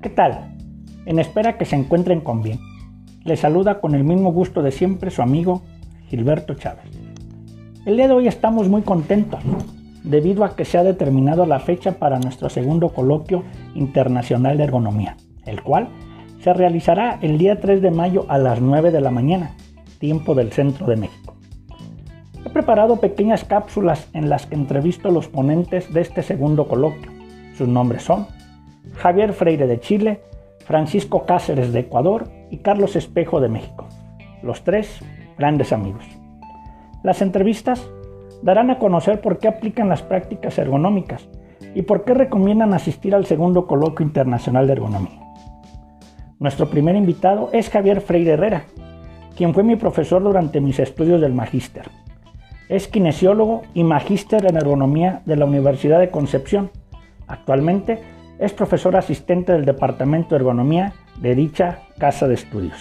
¿Qué tal? En espera que se encuentren con bien. Les saluda con el mismo gusto de siempre su amigo Gilberto Chávez. El día de hoy estamos muy contentos debido a que se ha determinado la fecha para nuestro segundo coloquio internacional de ergonomía, el cual se realizará el día 3 de mayo a las 9 de la mañana, tiempo del centro de México. He preparado pequeñas cápsulas en las que entrevisto a los ponentes de este segundo coloquio. Sus nombres son Javier Freire de Chile, Francisco Cáceres de Ecuador y Carlos Espejo de México. Los tres grandes amigos. Las entrevistas darán a conocer por qué aplican las prácticas ergonómicas y por qué recomiendan asistir al segundo coloquio internacional de ergonomía. Nuestro primer invitado es Javier Freire Herrera, quien fue mi profesor durante mis estudios del magíster. Es kinesiólogo y magíster en ergonomía de la Universidad de Concepción. Actualmente es profesor asistente del Departamento de Ergonomía de dicha casa de estudios.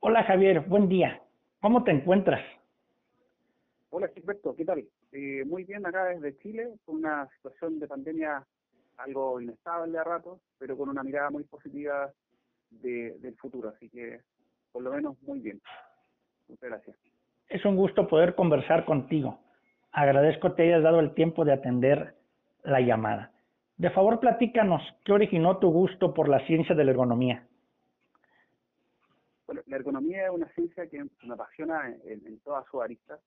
Hola Javier, buen día. ¿Cómo te encuentras? Hola Gilberto, ¿qué tal? Eh, muy bien acá desde Chile, con una situación de pandemia algo inestable a rato, pero con una mirada muy positiva del futuro, así que por lo menos muy bien. Muchas gracias. Es un gusto poder conversar contigo. Agradezco que hayas dado el tiempo de atender la llamada. De favor, platícanos, ¿qué originó tu gusto por la ciencia de la ergonomía? Bueno, la ergonomía es una ciencia que me apasiona en, en todas sus aristas.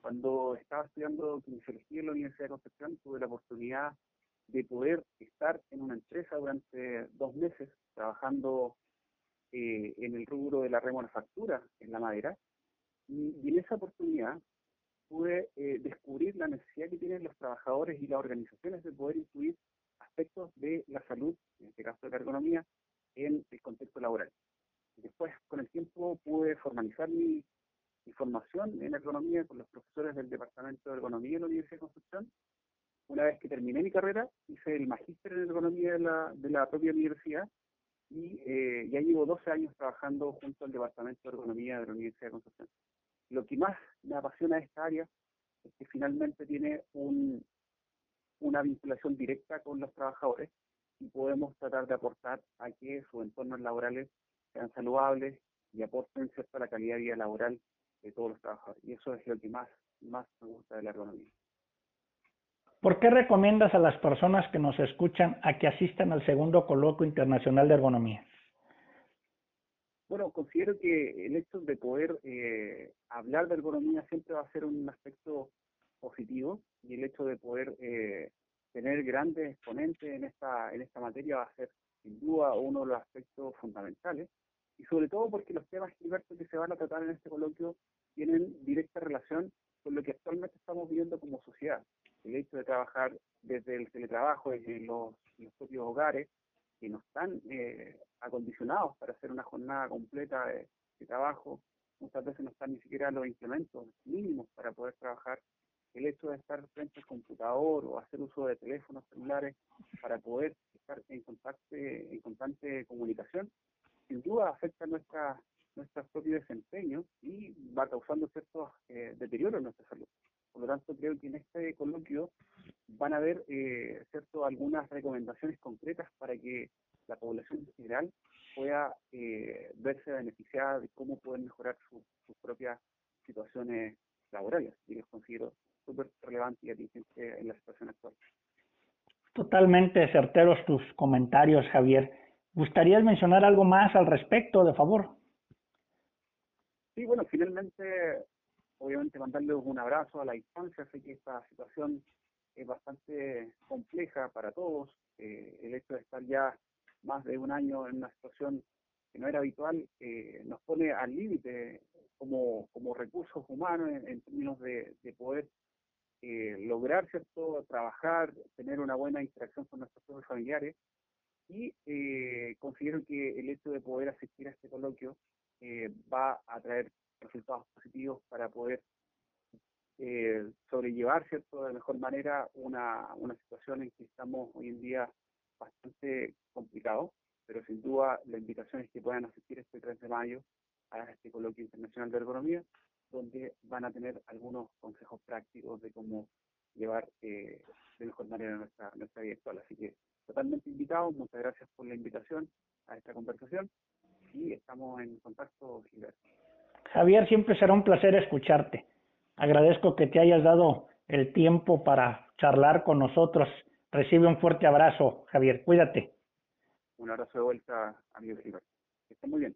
Cuando estaba estudiando kinesiología en la Universidad de Concepción, tuve la oportunidad de poder estar en una empresa durante dos meses trabajando eh, en el rubro de la remanufactura en la madera. Y en esa oportunidad pude eh, descubrir la necesidad que tienen los trabajadores y las organizaciones de poder incluir aspectos de la salud, en este caso de la ergonomía, en el contexto laboral. Después, con el tiempo, pude formalizar mi, formación en ergonomía con los profesores del Departamento de Ergonomía de la Universidad de Concepción. Una vez que terminé mi carrera, hice el magíster en ergonomía de la, de la propia universidad y eh, ya llevo 12 años trabajando junto al Departamento de Ergonomía de la Universidad de Concepción. Lo que más me apasiona de esta área es que finalmente tiene un, una vinculación directa con los trabajadores y podemos tratar de aportar a que sus entornos laborales sean saludables y aporten cierto a la calidad de vida laboral de todos los trabajadores. Y eso es lo que más, más me gusta de la ergonomía. ¿Por qué recomiendas a las personas que nos escuchan a que asistan al segundo coloquio internacional de ergonomía? Bueno, considero que el hecho de poder eh, hablar de ergonomía siempre va a ser un aspecto positivo y el hecho de poder eh, tener grandes exponentes en esta, en esta materia va a ser sin duda uno de los aspectos fundamentales y sobre todo porque los temas diversos que se van a tratar en este coloquio tienen directa relación con lo que actualmente estamos viviendo como sociedad. El hecho de trabajar desde el teletrabajo, desde los, los propios hogares, que no están eh, acondicionados para hacer una jornada completa de, trabajo, muchas veces no están ni siquiera los implementos mínimos para poder trabajar. El hecho de estar frente al computador o hacer uso de teléfonos celulares para poder estar en, contacto, en constante comunicación, sin duda afecta nuestra, nuestro propio desempeño y va causando ciertos eh, deterioros en nuestra salud. Por lo tanto, creo que en este coloquio van a haber eh, cierto, algunas recomendaciones concretas para que la población en general pueda eh, verse beneficiada de cómo pueden mejorar sus propias situaciones laborales. Y los considero súper relevantes y atingentes en la situación actual. Totalmente certeros tus comentarios, Javier. ¿Gustarías mencionar algo más al respecto, de favor? Sí, bueno, finalmente, obviamente mandarles un abrazo a la distancia. Sé que esta situación es bastante compleja para todos. Eh, el hecho de estar ya más de un año en una situación que no era habitual eh, nos pone al límite como, como recursos humanos en, términos de, poder eh, lograr cierto trabajar, tener una buena interacción con nuestros familiares y considero que el hecho de poder asistir a este coloquio va a traer resultados positivos para poder eh, sobrellevar, ¿cierto?, de mejor manera una, una situación en que estamos hoy en día bastante complicados, pero sin duda la invitación es que puedan asistir este 3 de mayo a este coloquio internacional de ergonomía, donde van a tener algunos consejos prácticos de cómo llevar de mejor manera nuestra, nuestra vida actual. Así que totalmente invitado, muchas gracias por la invitación a esta conversación y estamos en contacto. Javier, siempre será un placer escucharte. Agradezco que te hayas dado el tiempo para charlar con nosotros. Recibe un fuerte abrazo, Javier. Cuídate. Un abrazo de vuelta, amigo Gilberto. Que esté muy bien.